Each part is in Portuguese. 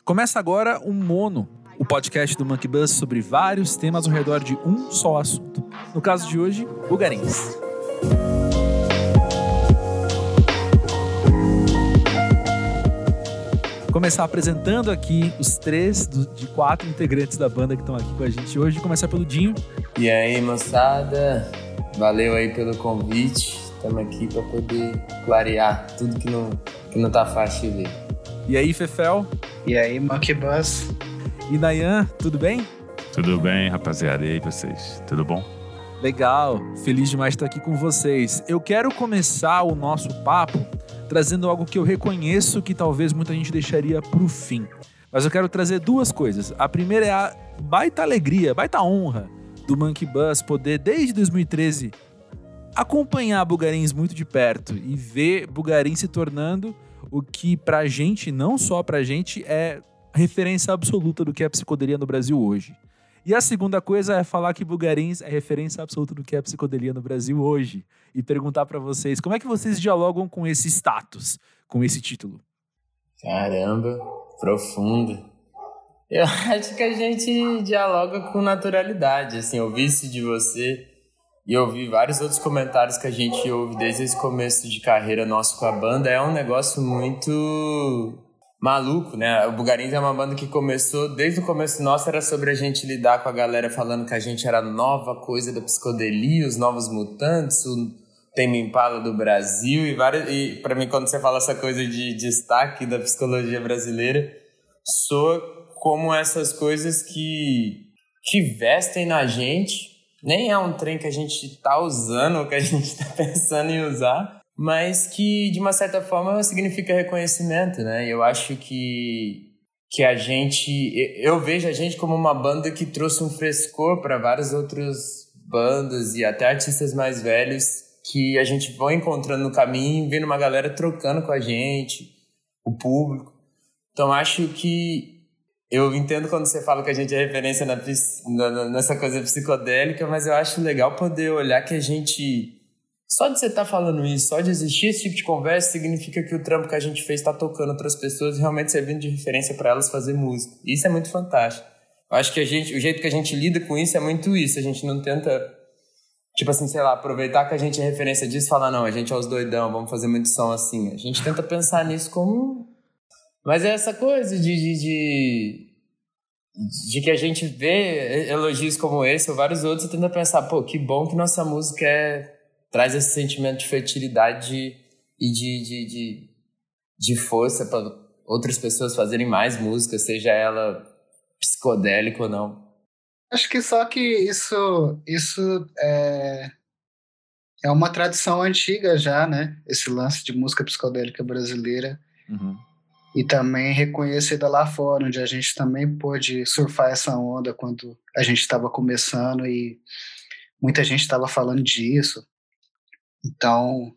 Começa agora o Mono, o podcast do Monkey Bus sobre vários temas ao redor de um só assunto. No caso de hoje, Bugarins. Começar apresentando aqui os três do, de quatro integrantes da banda que estão aqui com a gente hoje. Começar pelo Dinho. E aí, moçada? Valeu aí pelo convite. Estamos aqui para poder clarear tudo que não, que não tá fácil de ver. E aí, Fefel? E aí, Monkey Bus? E Nayan, tudo bem? Tudo bem, rapaziada. E aí, vocês? Tudo bom? Legal, feliz demais de estar aqui com vocês. Eu quero começar o nosso papo trazendo algo que eu reconheço que talvez muita gente deixaria para o fim. Mas eu quero trazer duas coisas. A primeira é a baita alegria, baita honra do Monkey Bus poder, desde 2013, acompanhar Bugarins muito de perto e ver Bugarins se tornando o que pra gente, não só pra gente, é referência absoluta do que é psicodelia no Brasil hoje. E a segunda coisa é falar que Bugarins é referência absoluta do que é psicodelia no Brasil hoje. E perguntar para vocês, como é que vocês dialogam com esse status, com esse título? Caramba, profundo. Eu acho que a gente dialoga com naturalidade, assim, ouvir isso de você e ouvir vários outros comentários que a gente ouve desde esse começo de carreira nosso com a banda é um negócio muito maluco, né? O Bugarins é uma banda que começou, desde o começo nosso era sobre a gente lidar com a galera falando que a gente era nova coisa da psicodelia, os novos mutantes, o Tame Impala do Brasil e várias e para mim quando você fala essa coisa de destaque da psicologia brasileira, soa como essas coisas que que vestem na gente nem é um trem que a gente tá usando que a gente tá pensando em usar, mas que de uma certa forma significa reconhecimento, né? Eu acho que que a gente eu vejo a gente como uma banda que trouxe um frescor para várias outras bandas e até artistas mais velhos que a gente vai encontrando no caminho, vendo uma galera trocando com a gente, o público. Então acho que eu entendo quando você fala que a gente é referência na, na, nessa coisa psicodélica, mas eu acho legal poder olhar que a gente. Só de você estar tá falando isso, só de existir esse tipo de conversa, significa que o trampo que a gente fez está tocando outras pessoas e realmente servindo de referência para elas fazer música. Isso é muito fantástico. Eu acho que a gente, o jeito que a gente lida com isso é muito isso. A gente não tenta, tipo assim, sei lá, aproveitar que a gente é referência disso e falar, não, a gente é os doidão, vamos fazer muito som assim. A gente tenta pensar nisso como mas é essa coisa de, de, de, de, que a gente vê elogios como esse ou vários outros e tenta pensar, pô, que bom que nossa música é, traz esse sentimento de fertilidade e de, de, de, de força para outras pessoas fazerem mais música, seja ela psicodélica ou não. Acho que só que isso, isso é, é uma tradição antiga já, né? Esse lance de música psicodélica brasileira. Uhum e também reconhecida lá fora, onde a gente também pôde surfar essa onda quando a gente estava começando e muita gente estava falando disso. Então,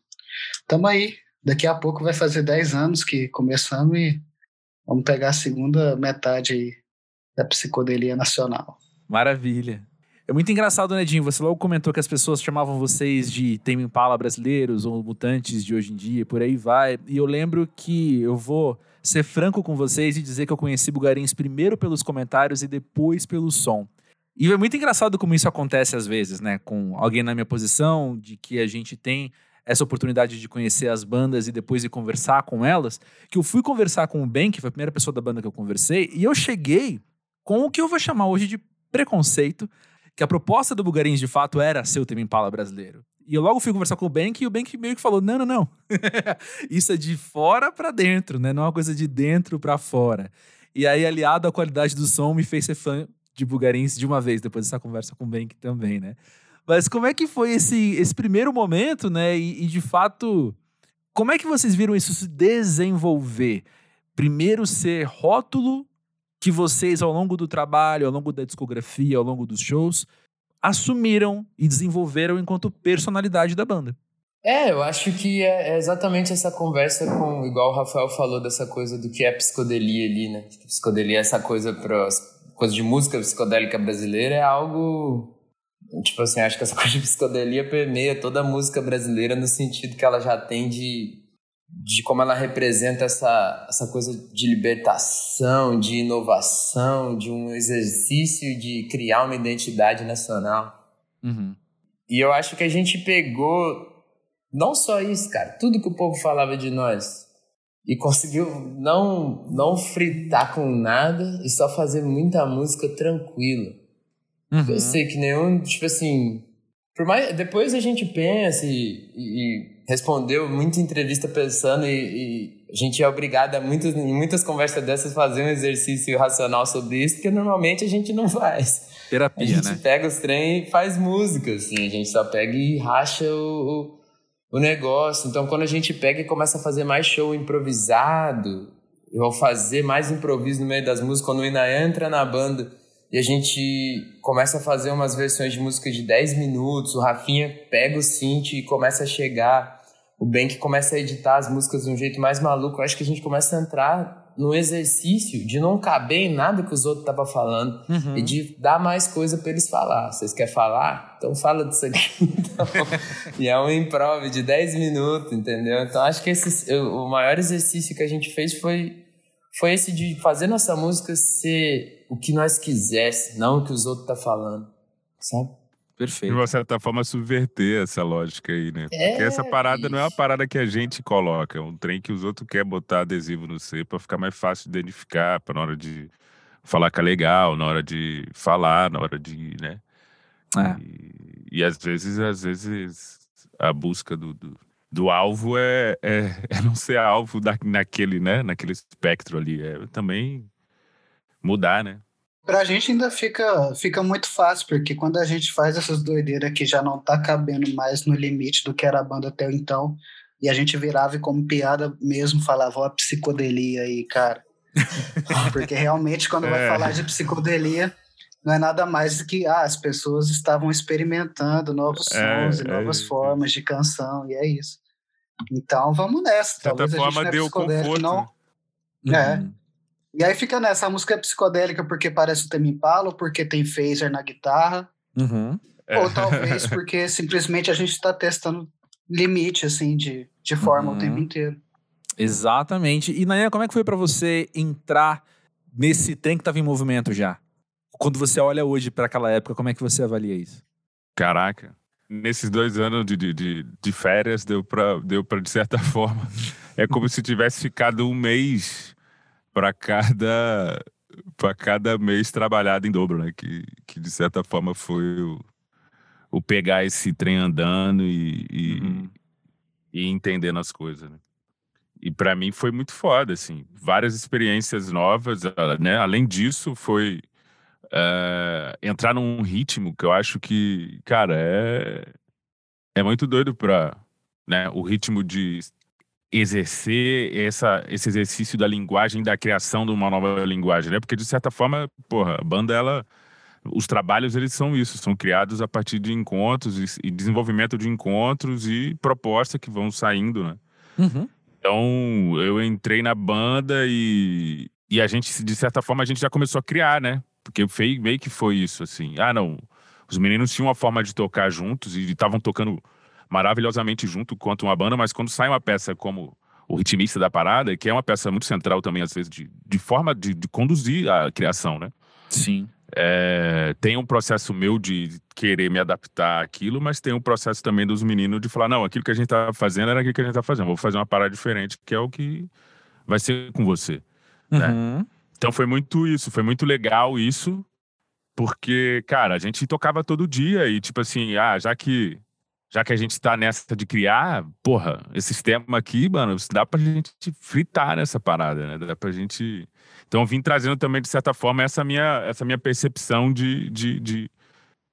estamos aí. Daqui a pouco vai fazer 10 anos que começamos e vamos pegar a segunda metade da psicodelia nacional. Maravilha. É muito engraçado, né, Jim? Você logo comentou que as pessoas chamavam vocês de Tame Impala brasileiros ou mutantes de hoje em dia, por aí vai. E eu lembro que eu vou ser franco com vocês e dizer que eu conheci Bugarins primeiro pelos comentários e depois pelo som. E é muito engraçado como isso acontece às vezes, né? Com alguém na minha posição, de que a gente tem essa oportunidade de conhecer as bandas e depois de conversar com elas, que eu fui conversar com o Ben, que foi a primeira pessoa da banda que eu conversei, e eu cheguei com o que eu vou chamar hoje de preconceito, que a proposta do Bugarins de fato era ser o Tame Impala brasileiro. E eu logo fui conversar com o Bank e o Bank meio que falou: não, não, não. Isso é de fora para dentro, né? Não é uma coisa de dentro para fora. E aí, aliado à qualidade do som, me fez ser fã de Bugarins de uma vez, depois dessa conversa com o Bank também, né? Mas como é que foi esse, esse primeiro momento, né? E, e de fato, como é que vocês viram isso se desenvolver? Primeiro ser rótulo que vocês, ao longo do trabalho, ao longo da discografia, ao longo dos shows, assumiram e desenvolveram enquanto personalidade da banda. É, eu acho que é, é exatamente essa conversa com, igual o Rafael falou, dessa coisa do que é psicodelia ali, né? Psicodelia é essa coisa para coisa de música psicodélica brasileira é algo tipo assim, acho que essa coisa de psicodelia permeia toda a música brasileira no sentido que ela já tem de de como ela representa essa, essa coisa de libertação, de inovação, de um exercício de criar uma identidade nacional. Uhum. E eu acho que a gente pegou não só isso, cara, tudo que o povo falava de nós e conseguiu não não fritar com nada e só fazer muita música tranquila. Uhum. Eu sei que nenhum, tipo assim, por mais depois a gente pensa e, e respondeu muita entrevista pensando e, e, a gente é obrigado a muitas, em muitas conversas dessas fazer um exercício racional sobre isso, porque normalmente a gente não faz. Terapia, a gente né? pega os trem e faz música, assim, a gente só pega e racha o, o, o negócio. Então, quando a gente pega e começa a fazer mais show improvisado, ou fazer mais improviso no meio das músicas, quando o Ina entra na banda e a gente começa a fazer umas versões de música de 10 minutos, o Rafinha pega o synth e começa a chegar, o Bank começa a editar as músicas de um jeito mais maluco, eu acho que a gente começa a entrar no exercício de não caber em nada que os outros estavam falando uhum. e de dar mais coisa para eles falar. Vocês querem falar? Então fala disso aqui. Então, e é um improv de 10 minutos, entendeu? Então acho que esse, o maior exercício que a gente fez foi, foi esse de fazer nossa música ser o que nós quisesse, não o que os outros estão tá falando, sabe? Perfeito. De uma certa forma, subverter essa lógica aí, né? É, Porque essa parada bicho. não é uma parada que a gente coloca, é um trem que os outros querem botar adesivo no C pra ficar mais fácil de identificar, pra na hora de falar que é legal, na hora de falar, na hora de, né? É. E, e às vezes, às vezes, a busca do, do, do alvo é, é, é não ser alvo da, naquele, né? Naquele espectro ali. É também mudar, né? Pra gente ainda fica, fica muito fácil, porque quando a gente faz essas doideiras que já não tá cabendo mais no limite do que era a banda até então, e a gente virava e como piada mesmo falava, ó, a psicodelia aí, cara. porque realmente quando vai É. falar de psicodelia, não é nada mais do que ah, as pessoas estavam experimentando novos É, sons e é novas isso. formas de canção, e é isso. Então vamos nessa. Talvez a gente não é deu psicodélico, conforto. não. É. Uhum. E aí fica nessa, a música é psicodélica porque parece o Tame Impala, ou porque tem phaser na guitarra, Uhum. É. ou talvez porque simplesmente a gente está testando limite, assim, de, de forma Uhum. o tempo inteiro. Exatamente. E Nayan, como é que foi pra você entrar nesse trem que tava em movimento já? Quando você olha hoje pra aquela época, como é que você avalia isso? Caraca. Nesses dois anos de, de, de, de férias, deu pra, deu pra, de certa forma. É como se tivesse ficado um mês para cada para cada mês trabalhado em dobro, né? Que, que de certa forma foi o, o pegar esse trem andando e, e, Uhum. e entendendo as coisas, né? E para mim foi muito foda, assim. Várias experiências novas, ah, né? Além disso, foi eh, entrar num ritmo que eu acho que, cara, é, é muito doido pra, né? O ritmo de exercer essa, esse exercício da linguagem, da criação de uma nova linguagem, né? Porque, de certa forma, porra, a banda, ela... Os trabalhos, eles são isso, são criados a partir de encontros e, e desenvolvimento de encontros e propostas que vão saindo, né? Uhum. Então, eu entrei na banda e, e a gente, de certa forma, a gente já começou a criar, né? Porque meio que foi isso, assim. Ah, não, os meninos tinham uma forma de tocar juntos e estavam tocando maravilhosamente junto quanto uma banda, mas quando sai uma peça como o ritmista da parada, que é uma peça muito central também, às vezes, de, de forma de, de conduzir a criação, né? Sim. É, tem um processo meu de querer me adaptar àquilo, mas tem um processo também dos meninos de falar, não, aquilo que a gente tá fazendo era aquilo que a gente tá fazendo, vou fazer uma parada diferente, que é o que vai ser com você. Né? Uhum. Então foi muito isso, foi muito legal isso, porque, cara, a gente tocava todo dia e tipo assim, ah, já que já que a gente tá nessa de criar, porra, esse sistema aqui, mano, dá pra gente fritar nessa parada, né? Dá pra gente. Então vim trazendo também, de certa forma, essa minha, essa minha percepção de, de, de,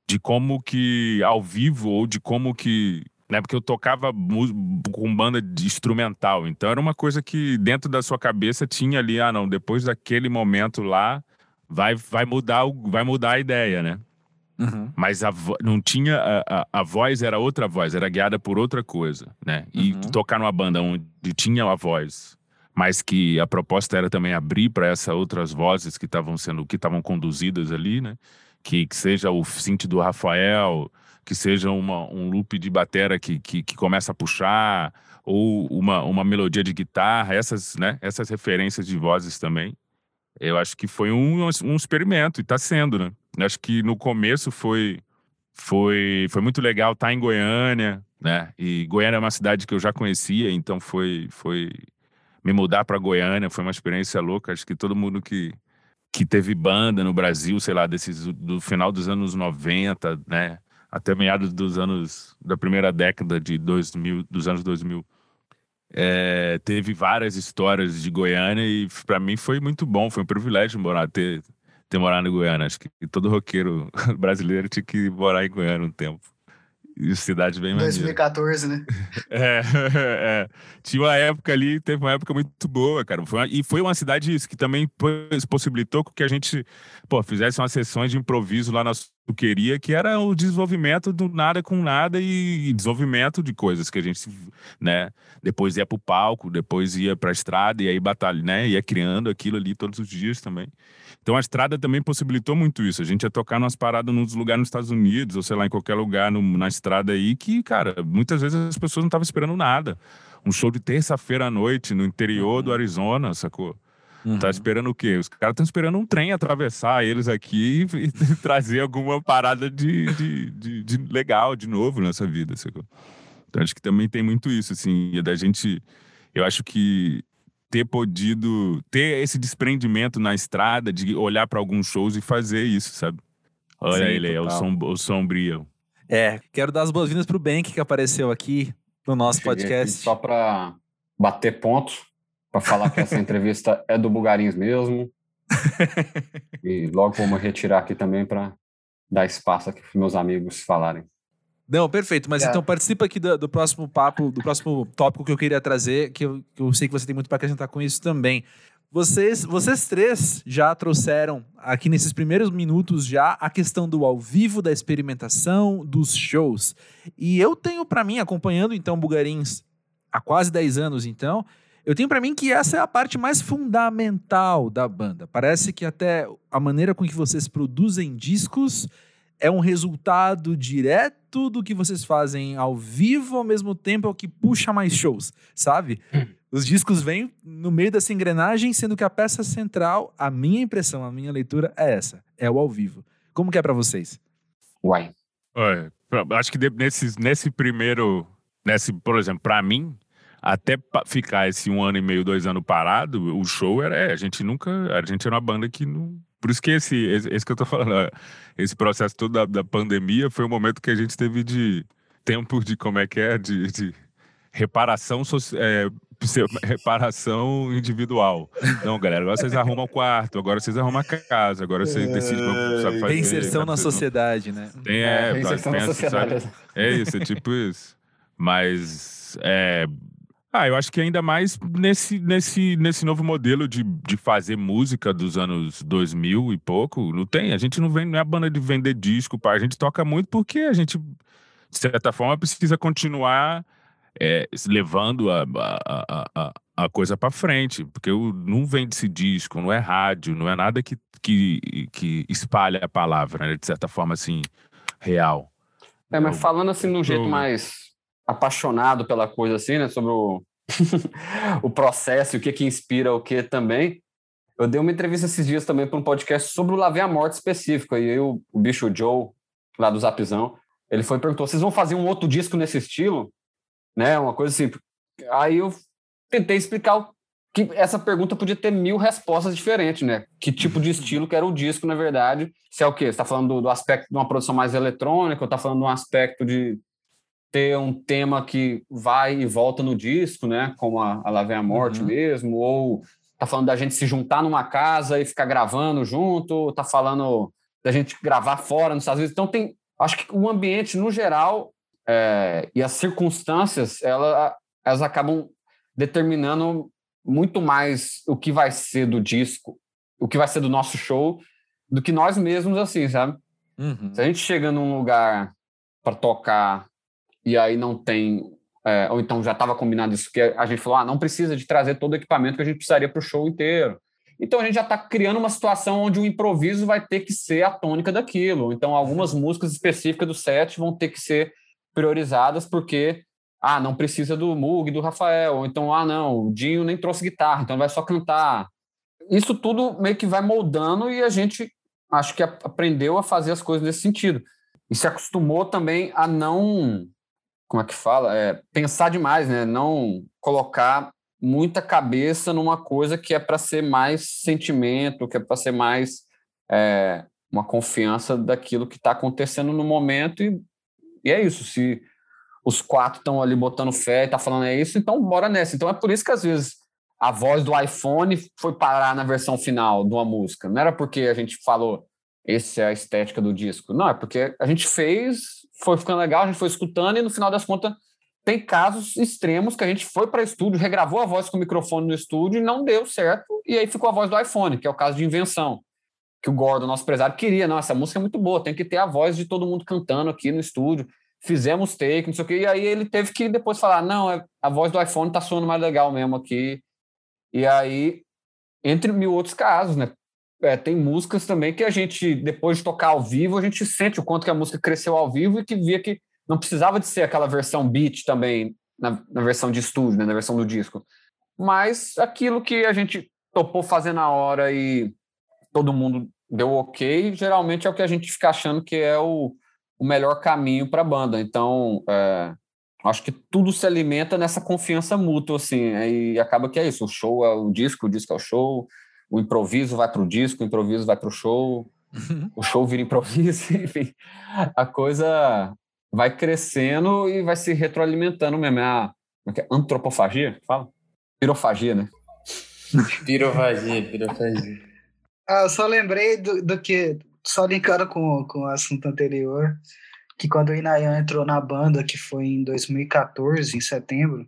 de como que ao vivo, ou de como que. Né? Porque eu tocava com banda de instrumental. Então era uma coisa que dentro da sua cabeça tinha ali, ah, não, depois daquele momento lá, vai, vai, mudar, vai mudar a ideia, né? Uhum. Mas a não tinha. A, a, a voz era outra voz, era guiada por outra coisa, né? E Uhum. tocar numa banda onde tinha a voz, mas que a proposta era também abrir para essas outras vozes que estavam sendo, que estavam conduzidas ali, né? que, que seja o synth do Rafael, que seja uma, um loop de batera que, que, que, começa a puxar, ou uma, uma melodia de guitarra, essas, né, essas referências de vozes também. Eu acho que foi um, um experimento, e está sendo, né? Eu acho que no começo foi, foi, foi muito legal estar tá em Goiânia, né? E Goiânia é uma cidade que eu já conhecia, então foi, foi me mudar para Goiânia foi uma experiência louca. Acho que todo mundo que, que teve banda no Brasil, sei lá, desses, do final dos anos 90, né? Até meados dos anos, da primeira década de 2000, dos anos 2000. É, teve várias histórias de Goiânia e para mim foi muito bom, foi um privilégio morar, ter, ter morado em Goiânia. Acho que todo roqueiro brasileiro tinha que morar em Goiânia um tempo. E cidade bem mais. 2014, né? É, é, Tinha uma época ali, teve uma época muito boa, cara. Foi uma, e foi uma cidade isso, que também possibilitou que a gente pô, fizesse umas sessões de improviso lá na Suqueria, que era o desenvolvimento do nada com nada e, desenvolvimento de coisas que a gente, né? Depois ia pro palco, depois ia pra estrada e aí batalha, né? Ia criando aquilo ali todos os dias também. Então a estrada também possibilitou muito isso. A gente ia tocar umas paradas nos lugares nos Estados Unidos, ou sei lá, em ququalquer lugar no, na estrada aí, que, cara, muitas vezes as pessoas não estavam esperando nada. Um show de terça-feira à noite no interior uhum. do Arizona, sacou? Uhum. Tá esperando o quê? Os caras estão esperando um trem atravessar eles aqui e, e trazer alguma parada de, de, de, de, legal de novo nessa vida, sacou? Então acho que também tem muito isso, assim, da gente. Eu acho que ter podido ter esse desprendimento na estrada de olhar para alguns shows e fazer isso, sabe? Olha Sim, ele aí, é o, som, o sombrio. É, quero dar as boas-vindas pro Bank que apareceu aqui no nosso podcast. só para bater ponto, para falar que essa entrevista é do Bugarins mesmo. e logo vamos retirar aqui também para dar espaço aqui para meus amigos falarem. Não, perfeito. Mas é. então participa aqui do, do, próximo papo, do próximo tópico que eu queria trazer, que eu, que eu sei que você tem muito para acrescentar com isso também. Vocês, vocês três já trouxeram aqui nesses primeiros minutos já a questão do ao vivo, da experimentação, dos shows. E eu tenho para mim, acompanhando então Bugarins há quase 10 anos então, eu tenho para mim que essa é a parte mais fundamental da banda. Parece que até a maneira com que vocês produzem discos é um resultado direto do que vocês fazem ao vivo, ao mesmo tempo é o que puxa mais shows, sabe? Hum. Os discos vêm no meio dessa engrenagem, sendo que a peça central, a minha impressão, a minha leitura é essa, é o ao vivo. Como que é para vocês? Uai. acho que nesse, nesse primeiro, nesse, por exemplo, para mim, até ficar esse um ano e meio, dois anos parado, o show era, é, a gente nunca, a gente era uma banda que não por isso que esse, esse, esse que eu tô falando, esse processo todo da, da, pandemia foi o momento que a gente teve de tempo de, como é que é, de, de reparação social. É, reparação individual. Não, galera, agora vocês arrumam o quarto, agora vocês arrumam a casa, agora vocês decidem como sabe fazer. Reinserção na sociedade, né? Tem, é, é reinserção na sociedade. É isso, é tipo isso. Mas é, ah, eu acho que ainda mais nesse, nesse, nesse novo modelo de, de fazer música dos anos 2000 e pouco, não tem. A gente não vem, não é a banda de vender disco, pá. a gente toca muito porque a gente, de certa forma, precisa continuar é, levando a, a, a, a coisa para frente, porque não vende-se disco, não é rádio, não é nada que, que, que espalha a palavra, né? de certa forma, assim, real. É, mas falando assim de um jeito mais apaixonado pela coisa assim, né, sobre o, o processo e o que que inspira o que também. Eu dei uma entrevista esses dias também para um podcast sobre o Laver a Morte específico. E aí o, o bicho Joe, lá do Zapzão, ele foi e perguntou: vocês vão fazer um outro disco nesse estilo? Né? Uma coisa assim. Aí eu tentei explicar que essa pergunta podia ter mil respostas diferentes, né? Que tipo de estilo que era o disco, na verdade. Se é o quê? Você está falando do, do, aspecto de uma produção mais eletrônica, ou está falando de um aspecto de ter um tema que vai e volta no disco, né? Como a, a Lá Vem a Morte uhum. mesmo, ou tá falando da gente se juntar numa casa e ficar gravando junto, tá falando da gente gravar fora nos Estados Unidos. Então tem, acho que o ambiente no geral é, e as circunstâncias, ela, elas acabam determinando muito mais o que vai ser do disco, o que vai ser do nosso show, do que nós mesmos, assim, sabe? Uhum. Se a gente chega num lugar para tocar e aí não tem. É, ou então já estava combinado isso, que a gente falou: ah, não precisa de trazer todo o equipamento que a gente precisaria para o show inteiro. Então a gente já está criando uma situação onde o improviso vai ter que ser a tônica daquilo. Então algumas músicas específicas do set vão ter que ser priorizadas porque ah, não precisa do Mug, do Rafael, ou então ah, não, o Dinho nem trouxe guitarra, então vai só cantar. Isso tudo meio que vai moldando e a gente acho que aprendeu a fazer as coisas nesse sentido. E se acostumou também a não, como é que fala? É, pensar demais, né? Não colocar muita cabeça numa coisa que é para ser mais sentimento, que é para ser mais é, uma confiança daquilo que está acontecendo no momento. E, e é isso. Se os quatro estão ali botando fé e tá falando é isso, então bora nessa. Então é por isso que às vezes a voz do iPhone foi parar na versão final de uma música. Não era porque a gente falou, essa é a estética do disco. Não, é porque a gente fez, foi ficando legal, a gente foi escutando e no final das contas tem casos extremos que a gente foi para estúdio, regravou a voz com o microfone no estúdio e não deu certo, e aí ficou a voz do iPhone, que é o caso de invenção. Que o Gordon, nosso empresário, queria. Não, essa música é muito boa, tem que ter a voz de todo mundo cantando aqui no estúdio. Fizemos take, não sei o quê, e aí ele teve que depois falar: não, é, a voz do iPhone tá soando mais legal mesmo aqui. E aí, entre mil outros casos, né? É, tem músicas também que a gente, depois de tocar ao vivo, a gente sente o quanto que a música cresceu ao vivo e que via que não precisava de ser aquela versão beat também, na, na versão de estúdio, né, na versão do disco. Mas aquilo que a gente topou fazer na hora e todo mundo deu ok, geralmente é o que a gente fica achando que é o, o melhor caminho para a banda. Então, é, acho que tudo se alimenta nessa confiança mútua, assim, e acaba que é isso. O show é o disco, o disco é o show, o improviso vai para o disco, o improviso vai para o show, uhum. o show vira improviso, enfim, a coisa vai crescendo e vai se retroalimentando mesmo. É a é é? antropofagia? Fala? Pirofagia, né? pirofagia, pirofagia. Ah, eu só lembrei do, do que, só linkando com, com o assunto anterior, que quando o Inayan entrou na banda, que foi em 2014, em setembro,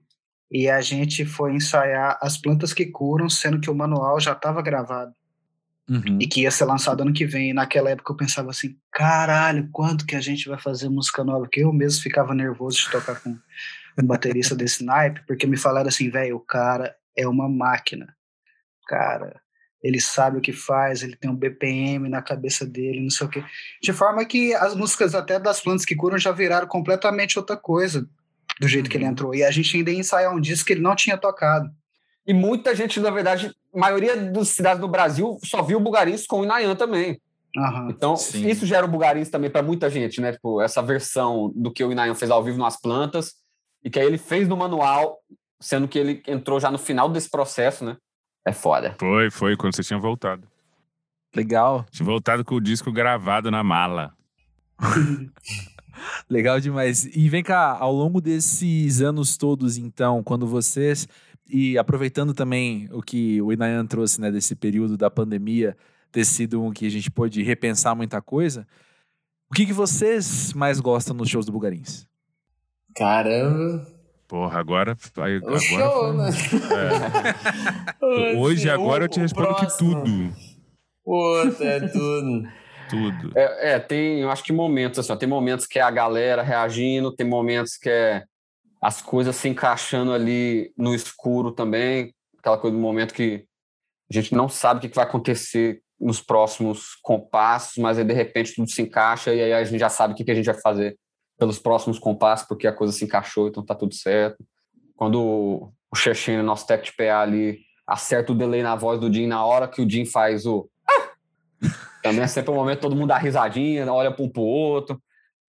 e a gente foi ensaiar As Plantas que Curam, sendo que o manual já estava gravado. Uhum. E que ia ser lançado ano que vem. E naquela época eu pensava assim: caralho, quanto que a gente vai fazer música nova? Que eu mesmo ficava nervoso de tocar com um baterista desse naipe, porque me falaram assim: velho, o cara é uma máquina. Cara, ele sabe o que faz, ele tem um BPM na cabeça dele, não sei o quê. De forma que as músicas até das plantas que curam já viraram completamente outra coisa do jeito uhum. que ele uhum. entrou. E a gente ainda ia ensaiar um disco que ele não tinha tocado. E muita gente, na verdade, a maioria das cidades do Brasil só viu o Bugarins com o Inayan também. Uhum, então, sim. isso gera o Bugarins também para muita gente, né? Tipo, essa versão do que o Inayan fez ao vivo nas plantas e que aí ele fez no manual, sendo que ele entrou já no final desse processo, né? É foda. Foi, foi, quando você tinha voltado. Legal. Tinha voltado com o disco gravado na mala. Legal demais. E vem cá, ao longo desses anos todos, então, quando vocês. E aproveitando também o que o Inayan trouxe, né, desse período da pandemia, ter sido um que a gente pôde repensar muita coisa. O que, que vocês mais gostam nos shows do Bugarins? Caramba! Porra, agora. Aí, o agora show, né? É. Hoje, agora eu te respondo que tudo. Puta, é tudo. Tudo. É, é, tem, eu acho que momentos, assim, ó, tem momentos que é a galera reagindo, tem momentos que é as coisas se encaixando ali no escuro também, aquela coisa do momento que a gente não sabe o que vai acontecer nos próximos compassos, mas aí de repente tudo se encaixa e aí a gente já sabe o que a gente vai fazer pelos próximos compassos, porque a coisa se encaixou, então tá tudo certo. Quando o Chechene, nosso tech de PA ali, acerta o delay na voz do Jim na hora que o Jim faz o também é sempre um momento todo mundo dá risadinha, olha para um pro outro.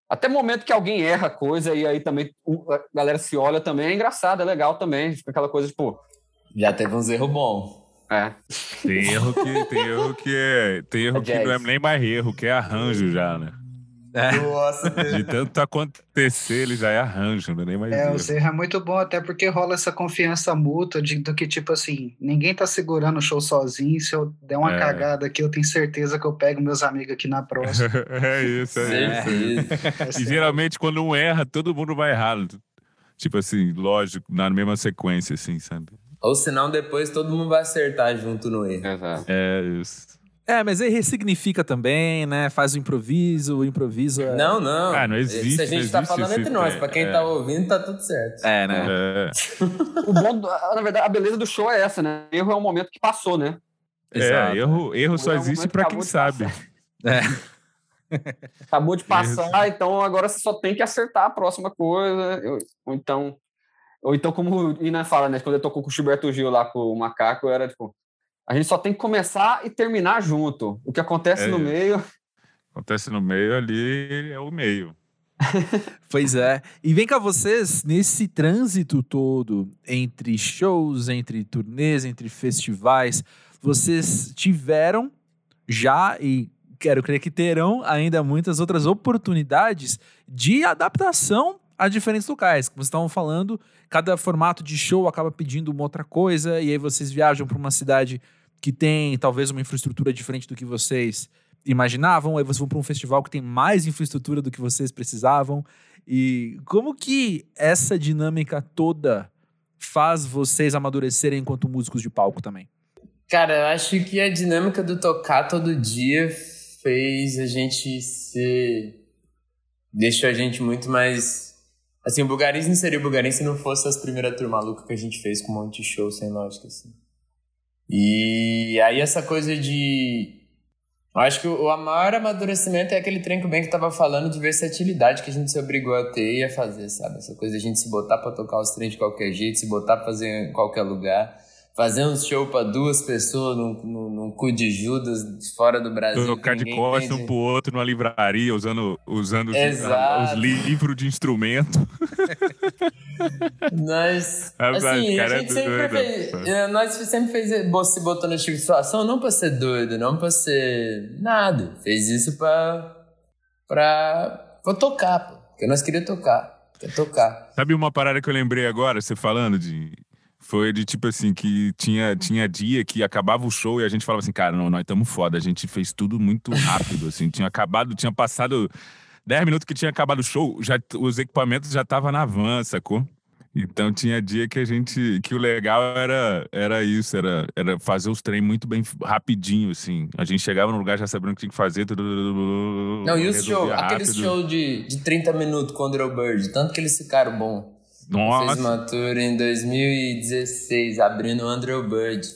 Até momento que alguém erra coisa e aí também a galera se olha também, é engraçado, é legal também. Fica aquela coisa, tipo. Já teve uns erros bons. É. Tem erro que, tem erro que é. Tem erro é que não é nem mais erro, que é arranjo já, né? É. Nossa, de tanto acontecer, ele já é arranjo, não é nem mais. É, o Zerra é muito bom, até porque rola essa confiança mútua de, do que, tipo assim, ninguém tá segurando o show sozinho. Se eu der uma é. cagada aqui, eu tenho certeza que eu pego meus amigos aqui na próxima. é isso, é. isso. É. E geralmente, quando um erra, todo mundo vai errado. Tipo assim, lógico, na mesma sequência, assim, sabe? Ou senão depois todo mundo vai acertar junto no erro. Exato. É isso. É, mas aí ressignifica também, né? Faz o improviso, o improviso é... Não, não. Ah, não existe. Isso a gente tá falando entre nós. Pra quem é. tá ouvindo, tá tudo certo. É, né? É. o bom, na verdade, a beleza do show é essa, né? Erro é um momento que passou, né? É, erro, erro só existe para quem sabe. É. Acabou de passar, Isso. então agora você só tem que acertar a próxima coisa. Ou então, ou então como o Ina fala, né? Quando eu tocou com o Gilberto Gil lá com o Macaco, era tipo, a gente só tem que começar e terminar junto. O que acontece é. no meio. Acontece no meio ali é o meio. pois é. E vem cá vocês, nesse trânsito todo entre shows, entre turnês, entre festivais, vocês tiveram já e quero crer que terão ainda muitas outras oportunidades de adaptação a diferentes locais. Como vocês estavam falando, cada formato de show acaba pedindo uma outra coisa, e aí vocês viajam para uma cidade que tem talvez uma infraestrutura diferente do que vocês imaginavam, aí vocês vão para um festival que tem mais infraestrutura do que vocês precisavam. E como que essa dinâmica toda faz vocês amadurecerem enquanto músicos de palco também? Cara, eu acho que a dinâmica do tocar todo dia fez a gente ser. deixou a gente muito mais. Assim, o Bulgaris não seria o Bulgaris se não fosse as primeiras turma maluca que a gente fez com um monte de show sem lógica, assim. E aí essa coisa de. Eu acho que o maior amadurecimento é aquele trem que o Ben que tava falando de versatilidade que a gente se obrigou a ter e a fazer, sabe? Essa coisa de a gente se botar para tocar os trens de qualquer jeito, se botar pra fazer em qualquer lugar fazer um show para duas pessoas num, num, num, cu de Judas fora do Brasil. Tocar de costas um pro outro numa livraria, usando, usando os, os, livros de instrumento. nós, assim, a é gente é sempre fez, nós sempre fez, se botou no tipo de situação não pra ser doido, não pra ser nada. Fez isso pra, pra, pra tocar, pô. Porque nós queríamos tocar. Quer tocar. Sabe uma parada que eu lembrei agora, você falando de foi de tipo assim, que tinha, tinha dia que acabava o show e a gente falava assim, cara, não, nós estamos foda, a gente fez tudo muito rápido, assim, tinha acabado, tinha passado 10 minutos que tinha acabado o show, já, os equipamentos já estavam na van, sacou? Então tinha dia que a gente. que o legal era, era isso, era, era fazer os treinos muito bem rapidinho, assim. A gente chegava no lugar já sabendo o que tinha que fazer. Não, e os shows, aqueles show de, de 30 minutos com o Andrew Bird, tanto que eles ficaram bom. Nossa. Fez uma tour em 2016, abrindo o Andrew Bird.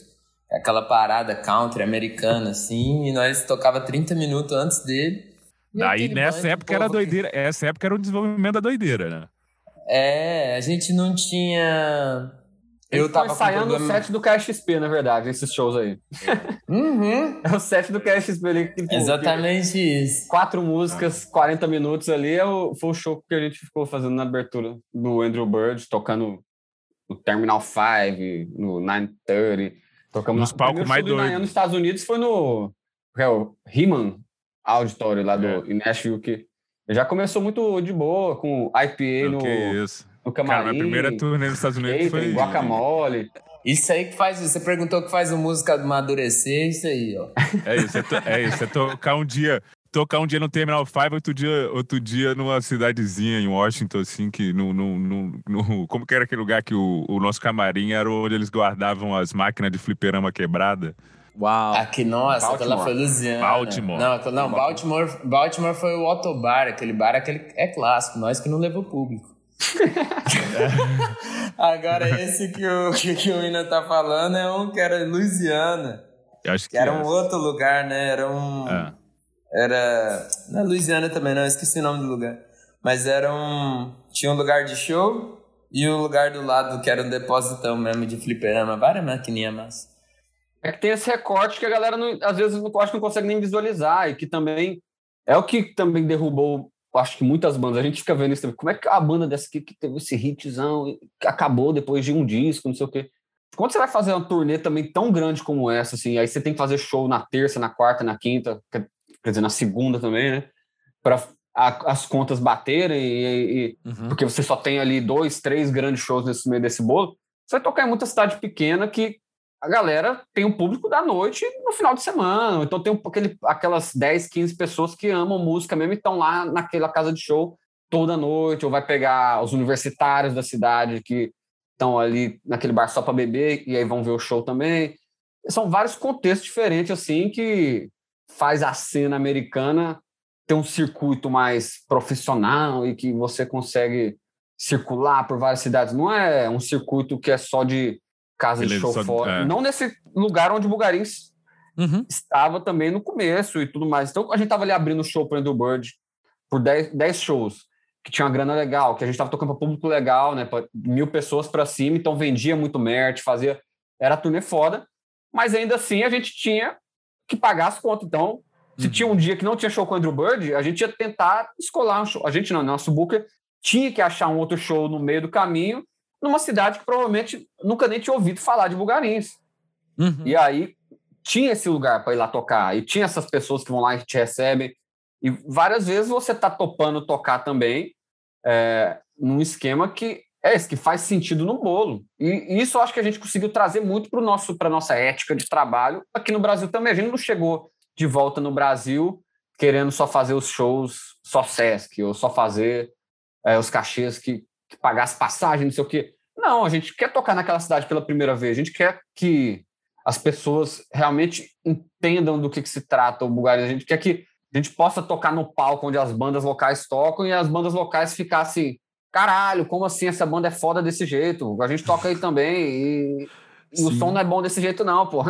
Aquela parada country americana, assim, e nós tocava 30 minutos antes dele. Daí nessa época era doideira, que... essa época era o desenvolvimento da doideira, né? É, a gente não tinha eu tava ensaiando problema... o set do KXP, na verdade, esses shows aí. Uhum. é o set do KXP ali. Tipo, Exatamente isso. Quatro músicas, 40 minutos ali, é o, foi o show que a gente ficou fazendo na abertura do Andrew Bird, tocando no Terminal 5, no 930. Tocamos nos palcos mais doidos. Nos Estados Unidos foi no é, o Heman Auditório lá do é. Nashville, que já começou muito de boa, com IPA no... No camarim. Cara, minha primeira turnê nos Estados Unidos skate, foi... Guacamole. Isso aí que faz... Você perguntou que faz a música amadurecer, isso aí, ó. É isso, é, to, é isso. É tocar um dia... Tocar um dia no Terminal 5, outro dia, outro dia numa cidadezinha em Washington, assim, que no, no, no, no Como que era aquele lugar que o, o nosso camarim era onde eles guardavam as máquinas de fliperama quebrada? Uau. Aqui, nossa, Baltimore. aquela foi Luziana. Baltimore. Não, não Baltimore, Baltimore foi o Autobar, aquele bar, aquele é clássico, nós que não levou público. Agora, esse que o, que, o Ina tá falando é um que era Louisiana. Eu acho que, que era é. um outro lugar, né? Era um. É. Era. Não é Louisiana também, não, esqueci o nome do lugar. Mas era um. Tinha um lugar de show e o um lugar do lado que era um depósito mesmo de fliperama, várias maquininhas massa. É que tem esse recorte que a galera não, às vezes não, acho que não consegue nem visualizar e que também é o que também derrubou acho que muitas bandas, a gente fica vendo isso também. Como é que a banda dessa aqui que teve esse hitzão, acabou depois de um disco, não sei o quê. Quando você vai fazer uma turnê também tão grande como essa, assim, aí você tem que fazer show na terça, na quarta, na quinta, quer dizer, na segunda também, né? Para as contas baterem, e, e uhum. porque você só tem ali dois, três grandes shows nesse meio desse bolo. Você vai tocar em muita cidade pequena que a galera tem um público da noite no final de semana. Então tem aquele, aquelas 10, 15 pessoas que amam música mesmo e estão lá naquela casa de show toda noite, ou vai pegar os universitários da cidade que estão ali naquele bar só para beber e aí vão ver o show também. São vários contextos diferentes assim que faz a cena americana ter um circuito mais profissional e que você consegue circular por várias cidades. Não é um circuito que é só de casa Beleza, de show só, fora. É. Não nesse lugar onde o Bugarins uhum. estava também no começo e tudo mais. Então a gente estava ali abrindo o show para o Bird por 10, 10 shows, que tinha uma grana legal, que a gente estava tocando para público legal, né? Para mil pessoas para cima, então vendia muito merch, fazia. Era turnê foda, mas ainda assim a gente tinha que pagar as contas. Então, se uhum. tinha um dia que não tinha show com o Andrew Bird, a gente ia tentar escolar um show. A gente não, nosso booker tinha que achar um outro show no meio do caminho, numa cidade que provavelmente nunca nem tinha ouvido falar de Bulgarins. Uhum. E aí tinha esse lugar para ir lá tocar, e tinha essas pessoas que vão lá e te recebem. E várias vezes você está topando tocar também é, num esquema que é esse, que faz sentido no bolo. E, e isso eu acho que a gente conseguiu trazer muito para a nossa ética de trabalho aqui no Brasil também. A gente não chegou de volta no Brasil querendo só fazer os shows só Sesc, ou só fazer é, os cachês que, que pagasse passagem, não sei o quê. Não, a gente quer tocar naquela cidade pela primeira vez, a gente quer que as pessoas realmente entendam do que, que se trata o Bulgária, a gente quer que a gente possa tocar no palco onde as bandas locais tocam e as bandas locais ficassem, caralho, como assim essa banda é foda desse jeito? A gente toca aí também e, e o som não é bom desse jeito não, pô.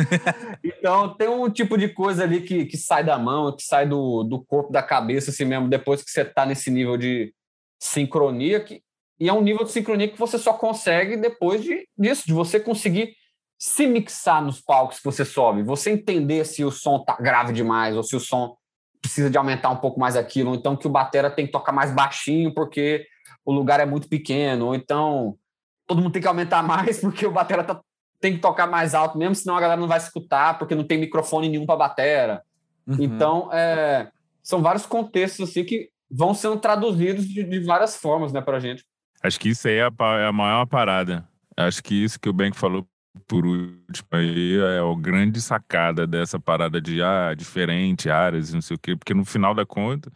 então tem um tipo de coisa ali que, que sai da mão, que sai do, do corpo, da cabeça assim mesmo, depois que você tá nesse nível de sincronia, que, e é um nível de sincronia que você só consegue depois de, disso, de você conseguir se mixar nos palcos que você sobe, você entender se o som tá grave demais ou se o som precisa de aumentar um pouco mais aquilo, ou então que o batera tem que tocar mais baixinho porque o lugar é muito pequeno, ou então todo mundo tem que aumentar mais porque o batera tá, tem que tocar mais alto mesmo, senão a galera não vai escutar porque não tem microfone nenhum para batera. Uhum. Então, é, são vários contextos assim que vão sendo traduzidos de, de várias formas, né, pra gente. Acho que isso aí é a, é a maior parada. Acho que isso que o Bank falou por último aí é a grande sacada dessa parada de ah, diferente, áreas, não sei o quê, porque no final da conta,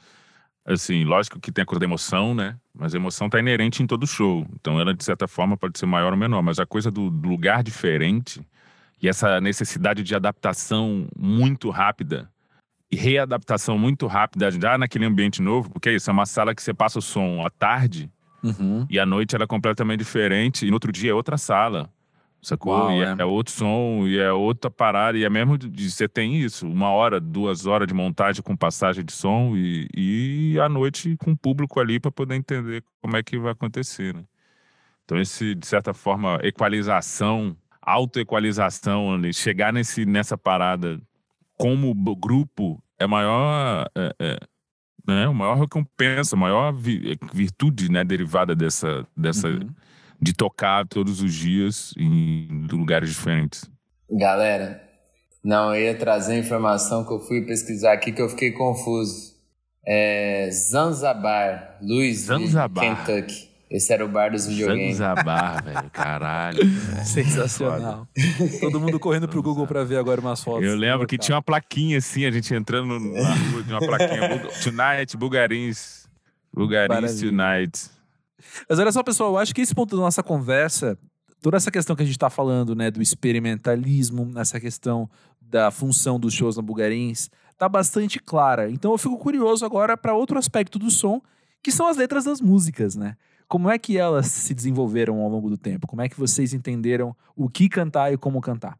assim, lógico que tem a coisa da emoção, né? Mas a emoção tá inerente em todo show. Então ela, de certa forma, pode ser maior ou menor, mas a coisa do, lugar diferente e essa necessidade de adaptação muito rápida readaptação muito rápida já naquele ambiente novo, porque é isso, é uma sala que você passa o som à tarde uhum. e à noite ela é completamente diferente e no outro dia é outra sala. Sacou? Uau, e é. é. outro som, e é outra parada, e é mesmo de, você tem isso, uma hora, duas horas de montagem com passagem de som e, e à noite com o público ali para poder entender como é que vai acontecer, né? Então, esse, de certa forma, equalização, autoequalização, chegar nesse, nessa parada como grupo é maior. É, é, né, a maior recompensa, a maior virtude né, derivada dessa, dessa uhum de tocar todos os dias em lugares diferentes. Galera, não, eu ia trazer informação que eu fui pesquisar aqui que eu fiquei confuso. É Zanzabar, Louisville, Kentucky. Esse era o bar dos videogames. Zanzabar, velho, caralho. Sensacional. Todo mundo correndo pro Google pra ver agora umas fotos. Eu lembro que tinha uma plaquinha assim, a gente entrando na rua, tinha uma plaquinha. Tonight, Bulgarins. Bulgarins Tonight. Mas olha só, pessoal, eu acho que esse ponto da nossa conversa, toda essa questão que a gente está falando, né, do experimentalismo, essa questão da função dos shows na Bulgarins, tá bastante clara. Então eu fico curioso agora para outro aspecto do som, que são as letras das músicas, né? Como é que elas se desenvolveram ao longo do tempo? Como é que vocês entenderam o que cantar e como cantar?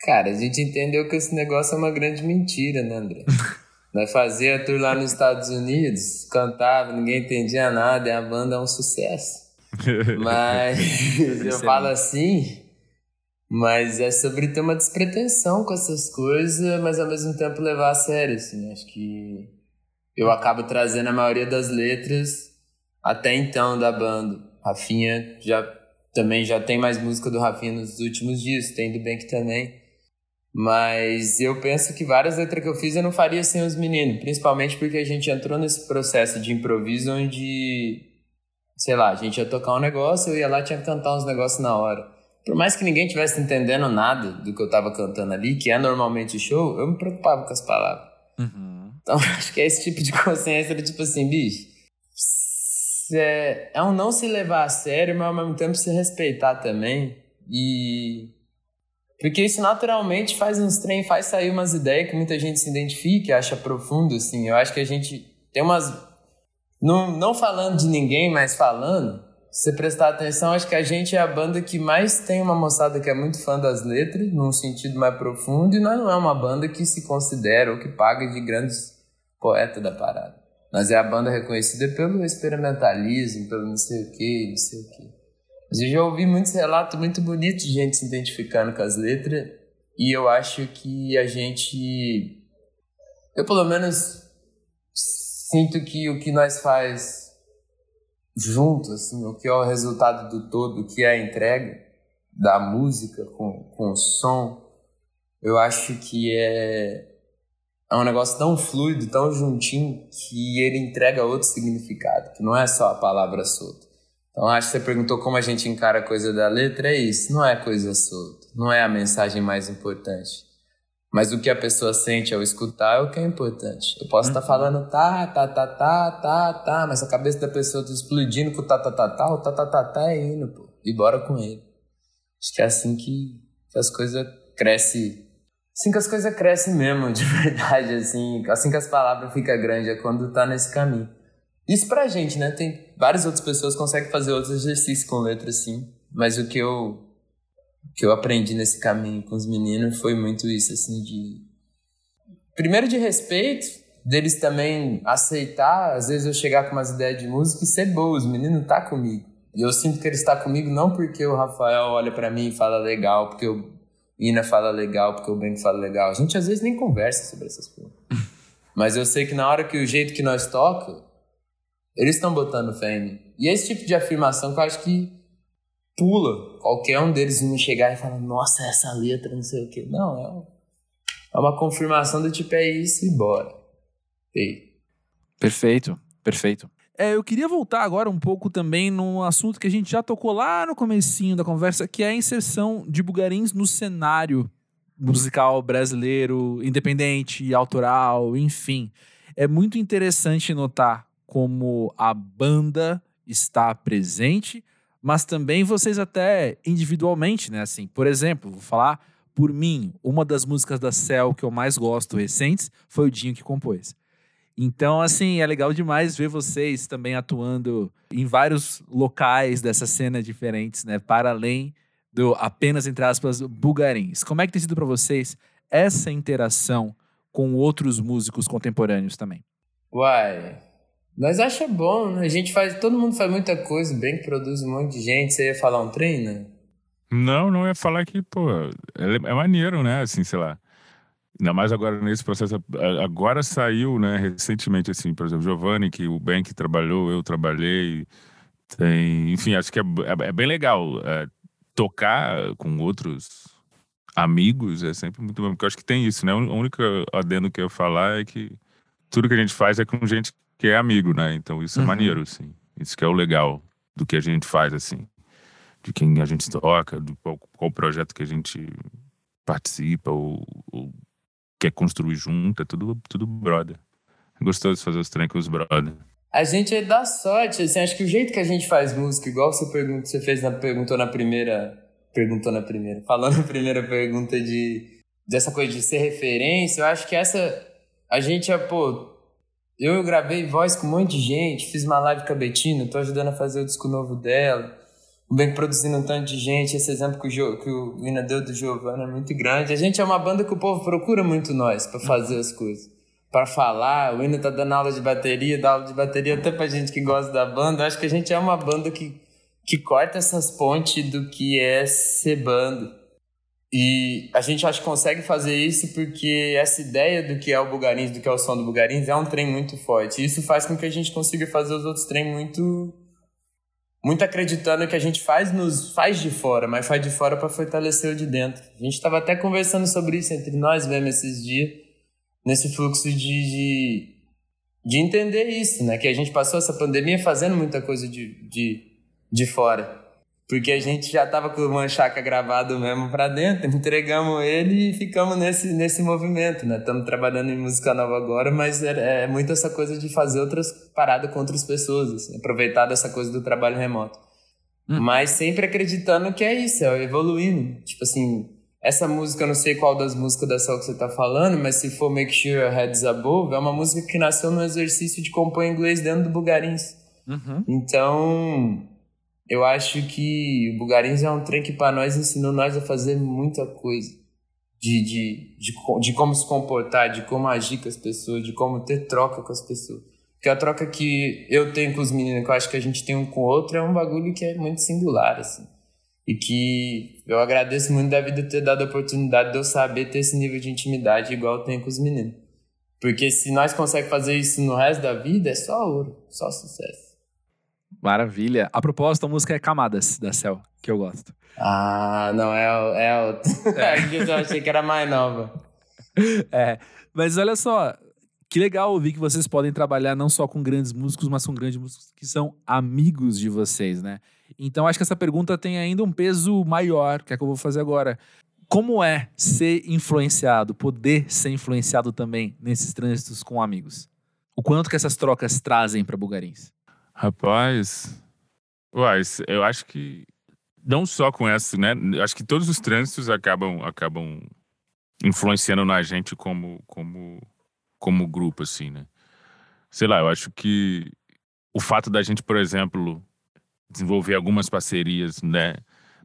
Cara, a gente entendeu que esse negócio é uma grande mentira, né, André? Nós fazia tour lá nos Estados Unidos, cantava, ninguém entendia nada, e a banda é um sucesso. Mas eu falo assim, mas é sobre ter uma despretensão com essas coisas, mas ao mesmo tempo levar a sério, assim. Acho que eu acabo trazendo a maioria das letras até então da banda. Rafinha já também já tem mais música do Rafinha nos últimos dias, tem do Bank também. Mas eu penso que várias letras que eu fiz eu não faria sem os meninos, principalmente porque a gente entrou nesse processo de improviso onde, sei lá, a gente ia tocar um negócio, eu ia lá tinha que cantar uns negócios na hora. Por mais que ninguém tivesse entendendo nada do que eu tava cantando ali, que é normalmente o show, eu me preocupava com as palavras. Uhum. Então acho que é esse tipo de consciência de tipo assim, bicho, é, é um não se levar a sério, mas ao mesmo tempo se respeitar também. E porque isso naturalmente faz uns trem, faz sair umas ideias que muita gente se identifica, acha profundo, assim. Eu acho que a gente tem umas. Não, não falando de ninguém, mas falando, você prestar atenção, acho que a gente é a banda que mais tem uma moçada que é muito fã das letras, num sentido mais profundo, e nós não é uma banda que se considera ou que paga de grandes poetas da parada. Mas é a banda reconhecida pelo experimentalismo, pelo não sei o que, não sei o que. Mas eu já ouvi muitos relatos muito bonitos de gente se identificando com as letras, e eu acho que a gente. Eu, pelo menos, sinto que o que nós faz junto, assim, o que é o resultado do todo, o que é a entrega da música com, com o som, eu acho que é, é um negócio tão fluido, tão juntinho, que ele entrega outro significado, que não é só a palavra solta. Então, acho que você perguntou como a gente encara a coisa da letra, é isso, não é coisa solta, não é a mensagem mais importante. Mas o que a pessoa sente ao escutar é o que é importante. Eu posso estar tá falando tá, tá, tá, tá, tá, tá, mas a cabeça da pessoa tá explodindo com o tá, tá, tá, tá, o tá, tá, tá, tá é indo, pô. E bora com ele. Acho que é assim que, que as coisas crescem. Assim que as coisas crescem mesmo, de verdade, assim. Assim que as palavras ficam grandes, é quando tá nesse caminho. Isso pra gente, né? Tem várias outras pessoas que conseguem fazer outros exercícios com letra, assim. Mas o que eu que eu aprendi nesse caminho com os meninos foi muito isso, assim, de. Primeiro de respeito, deles também aceitar, às vezes eu chegar com umas ideias de música e ser boa, os meninos tá comigo. E eu sinto que ele está comigo não porque o Rafael olha para mim e fala legal, porque o Ina fala legal, porque o Ben fala legal. A gente às vezes nem conversa sobre essas coisas. Mas eu sei que na hora que o jeito que nós toca, eles estão botando fé em mim. E esse tipo de afirmação que eu acho que pula qualquer um deles me chegar e falar, nossa, essa letra, não sei o quê. Não, é, é uma confirmação do tipo, é isso e bora. Ei. Perfeito, perfeito. É, eu queria voltar agora um pouco também num assunto que a gente já tocou lá no comecinho da conversa, que é a inserção de bugarins no cenário musical brasileiro, independente, autoral, enfim. É muito interessante notar como a banda está presente, mas também vocês até individualmente, né? Assim, por exemplo, vou falar por mim, uma das músicas da Cell que eu mais gosto recentes foi o Dinho que compôs. Então, assim, é legal demais ver vocês também atuando em vários locais dessa cena diferentes, né? Para além do apenas, entre aspas, bugarins. Como é que tem sido para vocês essa interação com outros músicos contemporâneos também? Uai, nós acha bom, né? A gente faz, todo mundo faz muita coisa, bem que produz um monte de gente. Você ia falar um trem, né? Não, não ia falar que, pô, é, é maneiro, né? Assim, sei lá. Ainda mais agora nesse processo. Agora saiu, né, recentemente, assim, por exemplo, Giovanni, que o Ben que trabalhou, eu trabalhei. Tem, enfim, acho que é, é, é bem legal é, tocar com outros amigos, é sempre muito bom, porque eu acho que tem isso, né? O único adendo que eu ia falar é que tudo que a gente faz é com gente que é amigo, né? Então isso é uhum. maneiro, assim. Isso que é o legal do que a gente faz, assim. De quem a gente toca, do qual, qual projeto que a gente participa ou, ou, quer construir junto, é tudo, tudo brother. É gostoso fazer os treinos com os brother. A gente é dá sorte, assim, acho que o jeito que a gente faz música, igual você pergunta, você fez na, perguntou na primeira, perguntou na primeira, falou na primeira pergunta de dessa coisa de ser referência, eu acho que essa a gente é, pô, eu gravei voz com um monte de gente, fiz uma live com a Betina, tô ajudando a fazer o disco novo dela. O Bem produzindo um tanto de gente, esse exemplo que o, jo, que o Ina deu do Giovanna é muito grande. A gente é uma banda que o povo procura muito nós para fazer as coisas. para falar, o Ina tá dando aula de bateria, dá aula de bateria até pra gente que gosta da banda. Eu acho que a gente é uma banda que, que corta essas pontes do que é ser banda e a gente acho que consegue fazer isso porque essa ideia do que é o Bugarins, do que é o som do Bugarins, é um trem muito forte. E isso faz com que a gente consiga fazer os outros trem muito muito acreditando que a gente faz nos faz de fora, mas faz de fora para fortalecer o de dentro. A gente estava até conversando sobre isso entre nós mesmo esses dias, nesse fluxo de, de, de entender isso, né? Que a gente passou essa pandemia fazendo muita coisa de, de, de fora. Porque a gente já tava com o Manchaca gravado mesmo pra dentro, entregamos ele e ficamos nesse, nesse movimento, né? Estamos trabalhando em música nova agora, mas é, é, muito essa coisa de fazer outras paradas com outras pessoas, assim, aproveitar dessa coisa do trabalho remoto. Hum. Mas sempre acreditando que é isso, é evoluindo. Tipo assim, essa música, eu não sei qual das músicas da Sol que você tá falando, mas se for Make Sure Your Head's Above, é uma música que nasceu no exercício de compor inglês dentro do Bugarins. Uhum. Então eu acho que o Bugarins é um trem que para nós ensinou nós a fazer muita coisa. De, de, de, de como se comportar, de como agir com as pessoas, de como ter troca com as pessoas. Porque a troca que eu tenho com os meninos, que eu acho que a gente tem um com o outro, é um bagulho que é muito singular, assim. E que eu agradeço muito da vida ter dado a oportunidade de eu saber ter esse nível de intimidade igual eu tenho com os meninos. Porque se nós conseguimos fazer isso no resto da vida, é só ouro, só sucesso. Maravilha. A propósito, a música é Camadas, da Cell, que eu gosto. Ah, não, é, é outra. É. eu achei que era mais nova. É, mas olha só, que legal ouvir que vocês podem trabalhar não só com grandes músicos, mas com grandes músicos que são amigos de vocês, né? Então acho que essa pergunta tem ainda um peso maior, que é que eu vou fazer agora. Como é ser influenciado, poder ser influenciado também nesses trânsitos com amigos? O quanto que essas trocas trazem para Bugarins? Rapaz, uai, eu acho que não só com essa, né? Acho que todos os trânsitos acabam acabam influenciando na gente como como como grupo assim, né? Sei lá, eu acho que o fato da gente, por exemplo, desenvolver algumas parcerias, né,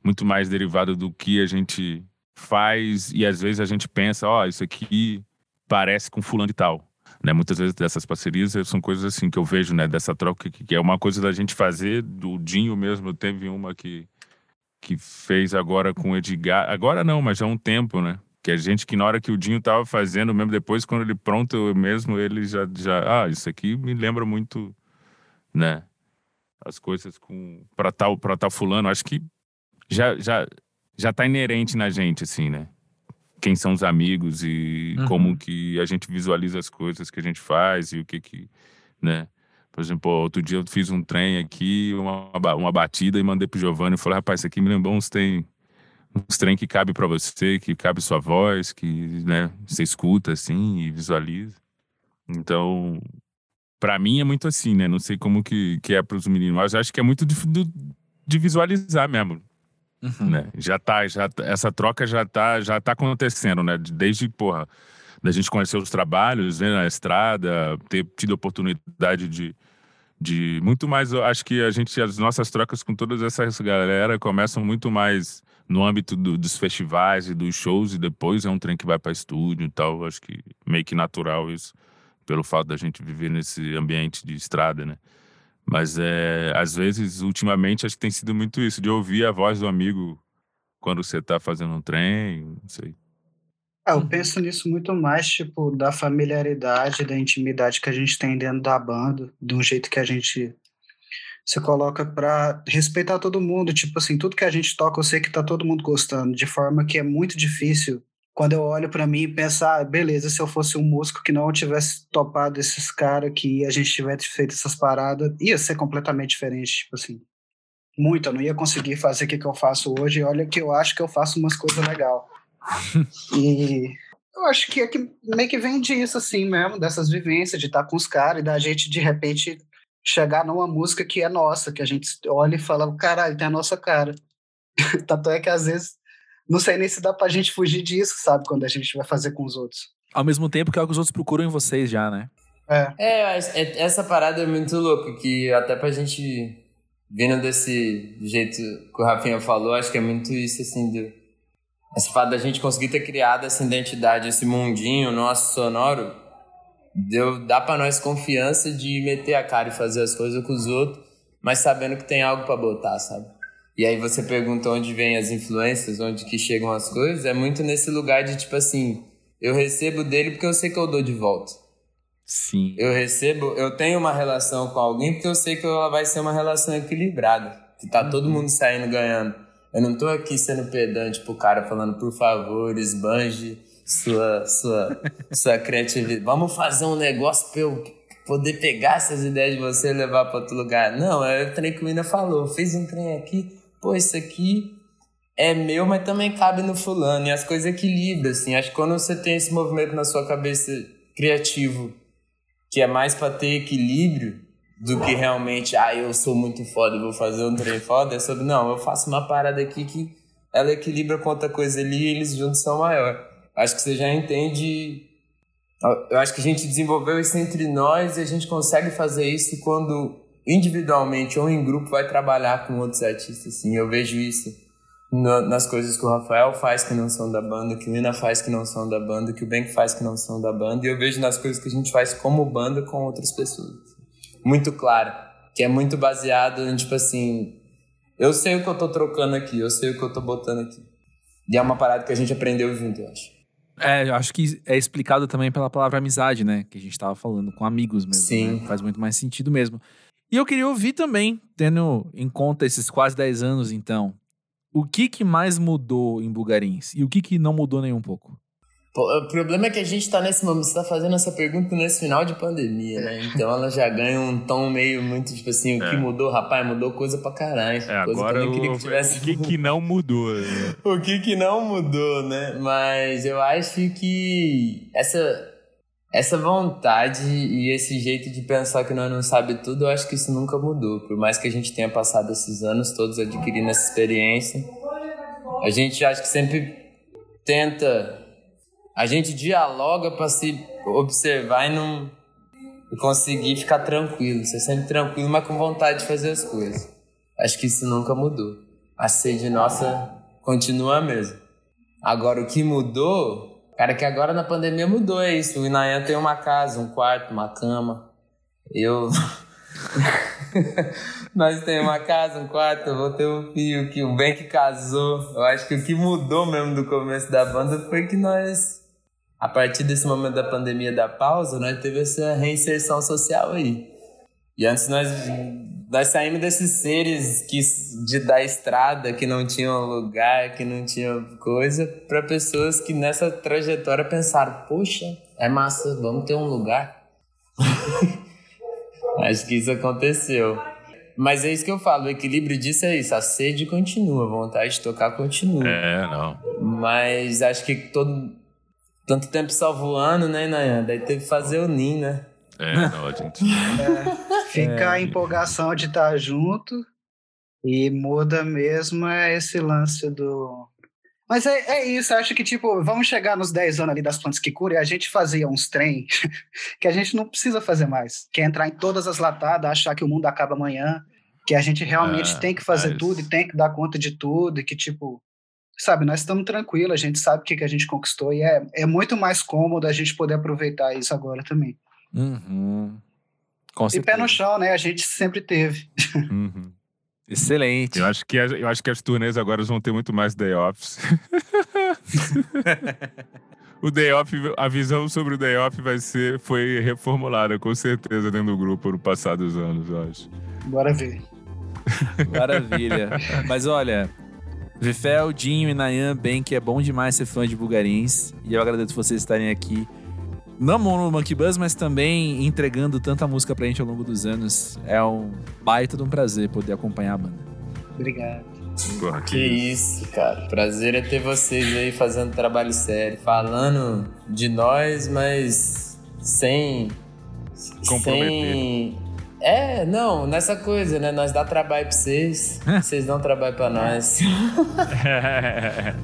muito mais derivado do que a gente faz e às vezes a gente pensa, ó, oh, isso aqui parece com fulano e tal. Né, muitas vezes dessas parcerias são coisas assim que eu vejo, né, dessa troca que, que é uma coisa da gente fazer, do Dinho mesmo teve uma que que fez agora com o Edgar, agora não, mas já há um tempo, né? Que a gente que na hora que o Dinho tava fazendo, mesmo depois quando ele pronto mesmo, ele já já, ah, isso aqui me lembra muito, né? As coisas com para tal para tal fulano, acho que já já já tá inerente na gente, assim, né? Quem são os amigos e uhum. como que a gente visualiza as coisas que a gente faz e o que que, né? Por exemplo, outro dia eu fiz um trem aqui, uma, uma batida e mandei pro Giovanni e falei, rapaz, isso aqui me lembrou uns trem, uns trem que cabe para você, que cabe sua voz, que, né, você escuta assim e visualiza. Então, para mim é muito assim, né? Não sei como que, que é para os meninos, mas acho que é muito de, de visualizar mesmo. Uhum. Né? Já tá, já, essa troca já tá, já tá acontecendo, né? Desde, porra, da gente conhecer os trabalhos, né, na estrada, ter tido a oportunidade de, de muito mais, eu acho que a gente, as nossas trocas com todas essas galera começam muito mais no âmbito do, dos festivais e dos shows e depois é um trem que vai para estúdio e tal, acho que meio que natural isso, pelo fato da gente viver nesse ambiente de estrada, né? Mas é, às vezes, ultimamente, acho que tem sido muito isso, de ouvir a voz do amigo quando você está fazendo um trem, não sei. Ah, eu penso nisso muito mais, tipo, da familiaridade, da intimidade que a gente tem dentro da banda, de um jeito que a gente se coloca para respeitar todo mundo. Tipo assim, tudo que a gente toca, eu sei que tá todo mundo gostando, de forma que é muito difícil quando eu olho para mim e pensar, ah, beleza, se eu fosse um músico que não tivesse topado esses caras, que a gente tivesse feito essas paradas, ia ser completamente diferente, tipo assim. Muito, eu não ia conseguir fazer o que, que eu faço hoje. Olha que eu acho que eu faço umas coisas legais. e eu acho que é que meio que vem disso, assim mesmo, dessas vivências, de estar com os caras e da gente, de repente, chegar numa música que é nossa, que a gente olha e fala, caralho, tem a nossa cara. Tanto é que às vezes não sei nem se dá pra gente fugir disso, sabe? Quando a gente vai fazer com os outros. Ao mesmo tempo que é o que os outros procuram em vocês já, né? É. É, é essa parada é muito louca, que até pra gente vindo desse jeito que o Rafinha falou, acho que é muito isso, assim, do, esse fato da gente conseguir ter criado essa identidade, esse mundinho nosso sonoro, deu, dá pra nós confiança de meter a cara e fazer as coisas com os outros, mas sabendo que tem algo para botar, sabe? E aí você pergunta onde vem as influências, onde que chegam as coisas, é muito nesse lugar de tipo assim, eu recebo dele porque eu sei que eu dou de volta. Sim. Eu recebo, eu tenho uma relação com alguém porque eu sei que ela vai ser uma relação equilibrada, que tá uhum. todo mundo saindo ganhando. Eu não tô aqui sendo pedante pro cara falando, por favor, esbanje sua, sua, sua criatividade. Vamos fazer um negócio pra eu poder pegar essas ideias de você e levar para outro lugar. Não, é o trem que o Mina falou. Fez um trem aqui, pô, isso aqui é meu, mas também cabe no fulano. E as coisas equilibram, assim. Acho que quando você tem esse movimento na sua cabeça criativo, que é mais para ter equilíbrio do que realmente, ah, eu sou muito foda, vou fazer um trem foda, é sobre, não, eu faço uma parada aqui que ela equilibra com outra coisa ali e eles juntos são maior. Acho que você já entende. Eu acho que a gente desenvolveu isso entre nós e a gente consegue fazer isso quando individualmente ou em grupo, vai trabalhar com outros artistas, assim. Eu vejo isso nas coisas que o Rafael faz que não são da banda, que o Lina faz que não são da banda, que o Ben faz que não são da banda, e eu vejo nas coisas que a gente faz como banda com outras pessoas. Muito claro, que é muito baseado em, tipo assim, eu sei o que eu tô trocando aqui, eu sei o que eu tô botando aqui. E é uma parada que a gente aprendeu junto, eu acho. É, eu acho que é explicado também pela palavra amizade, né? Que a gente tava falando com amigos mesmo. Sim. Né? Faz muito mais sentido mesmo. E eu queria ouvir também, tendo em conta esses quase 10 anos, então, o que que mais mudou em Bugarins? E o que que não mudou nem um pouco? O problema é que a gente tá nesse momento, você tá fazendo essa pergunta nesse final de pandemia, né? Então ela já ganha um tom meio muito, tipo assim, o que é. mudou, rapaz, mudou coisa pra caralho. É, agora que o... que tivesse... o que que não mudou? Né? o que que não mudou, né? Mas eu acho que essa, essa vontade e esse jeito de pensar que nós não sabe tudo, eu acho que isso nunca mudou. Por mais que a gente tenha passado esses anos todos adquirindo essa experiência, a gente acho que sempre tenta a gente dialoga para se observar e não conseguir ficar tranquilo. Ser sempre tranquilo, mas com vontade de fazer as coisas. Acho que isso nunca mudou. A sede nossa continua a mesma. Agora, o que mudou, cara, que agora na pandemia mudou é isso. O Inayan tem uma casa, um quarto, uma cama. Eu. Nós temos uma casa, um quarto, eu vou ter um filho, que o bem que casou. Eu acho que o que mudou mesmo do começo da banda foi que nós a partir desse momento da pandemia da pausa, nós teve essa reinserção social aí. E antes nós, nós saímos desses seres que, de, da estrada, que não tinham lugar, que não tinham coisa, para pessoas que nessa trajetória pensaram: poxa, é massa, vamos ter um lugar. Acho que isso aconteceu. Mas é isso que eu falo, o equilíbrio disso é isso, a sede continua, a vontade de tocar continua. É, não. Mas acho que todo, tanto tempo só voando, né, Nayan? Daí teve que fazer o NIM, né? É, não, a gente. É, fica é. a empolgação de estar junto e muda mesmo é esse lance do. Mas é, é isso, acho que, tipo, vamos chegar nos 10 anos ali das plantas que curam e a gente fazia uns trem que a gente não precisa fazer mais. Que é entrar em todas as latadas, achar que o mundo acaba amanhã, que a gente realmente é, tem que fazer tudo e tem que dar conta de tudo, e que, tipo, sabe, nós estamos tranquilos, a gente sabe o que, que a gente conquistou e é, é muito mais cômodo a gente poder aproveitar isso agora também. Uhum. Com e pé no chão, né? A gente sempre teve. Uhum. Excelente. Eu acho, que, eu acho que as turnês agora vão ter muito mais day offs. o day off, a visão sobre o day off vai ser, foi reformulada, com certeza, dentro do grupo no passar dos anos, eu acho. Bora ver. Maravilha. Mas olha, Vifel, Dinho e Nayan, bem que é bom demais ser fã de Bugarins. E eu agradeço vocês estarem aqui. Não no Monkey Buzz, mas também entregando tanta música pra gente ao longo dos anos. É um baita de um prazer poder acompanhar a banda. Obrigado. Porra, que, que isso, cara. Prazer é ter vocês aí fazendo trabalho sério, falando de nós, mas sem. Comprometer. Sem é, não, nessa coisa, né? Nós dá trabalho pra vocês, vocês dão trabalho pra nós.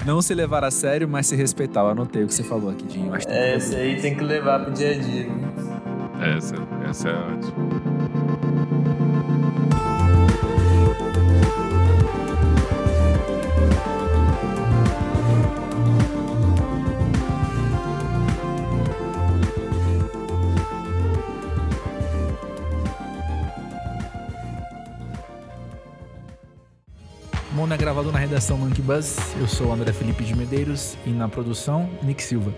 não se levar a sério, mas se respeitar. Eu anotei o que você falou aqui, Dinho. É, esse aí tem que levar pro dia a dia. Essa, essa é ótima. Gravado na redação Monkey Buzz. Eu sou o André Felipe de Medeiros e na produção, Nick Silva.